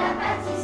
la partie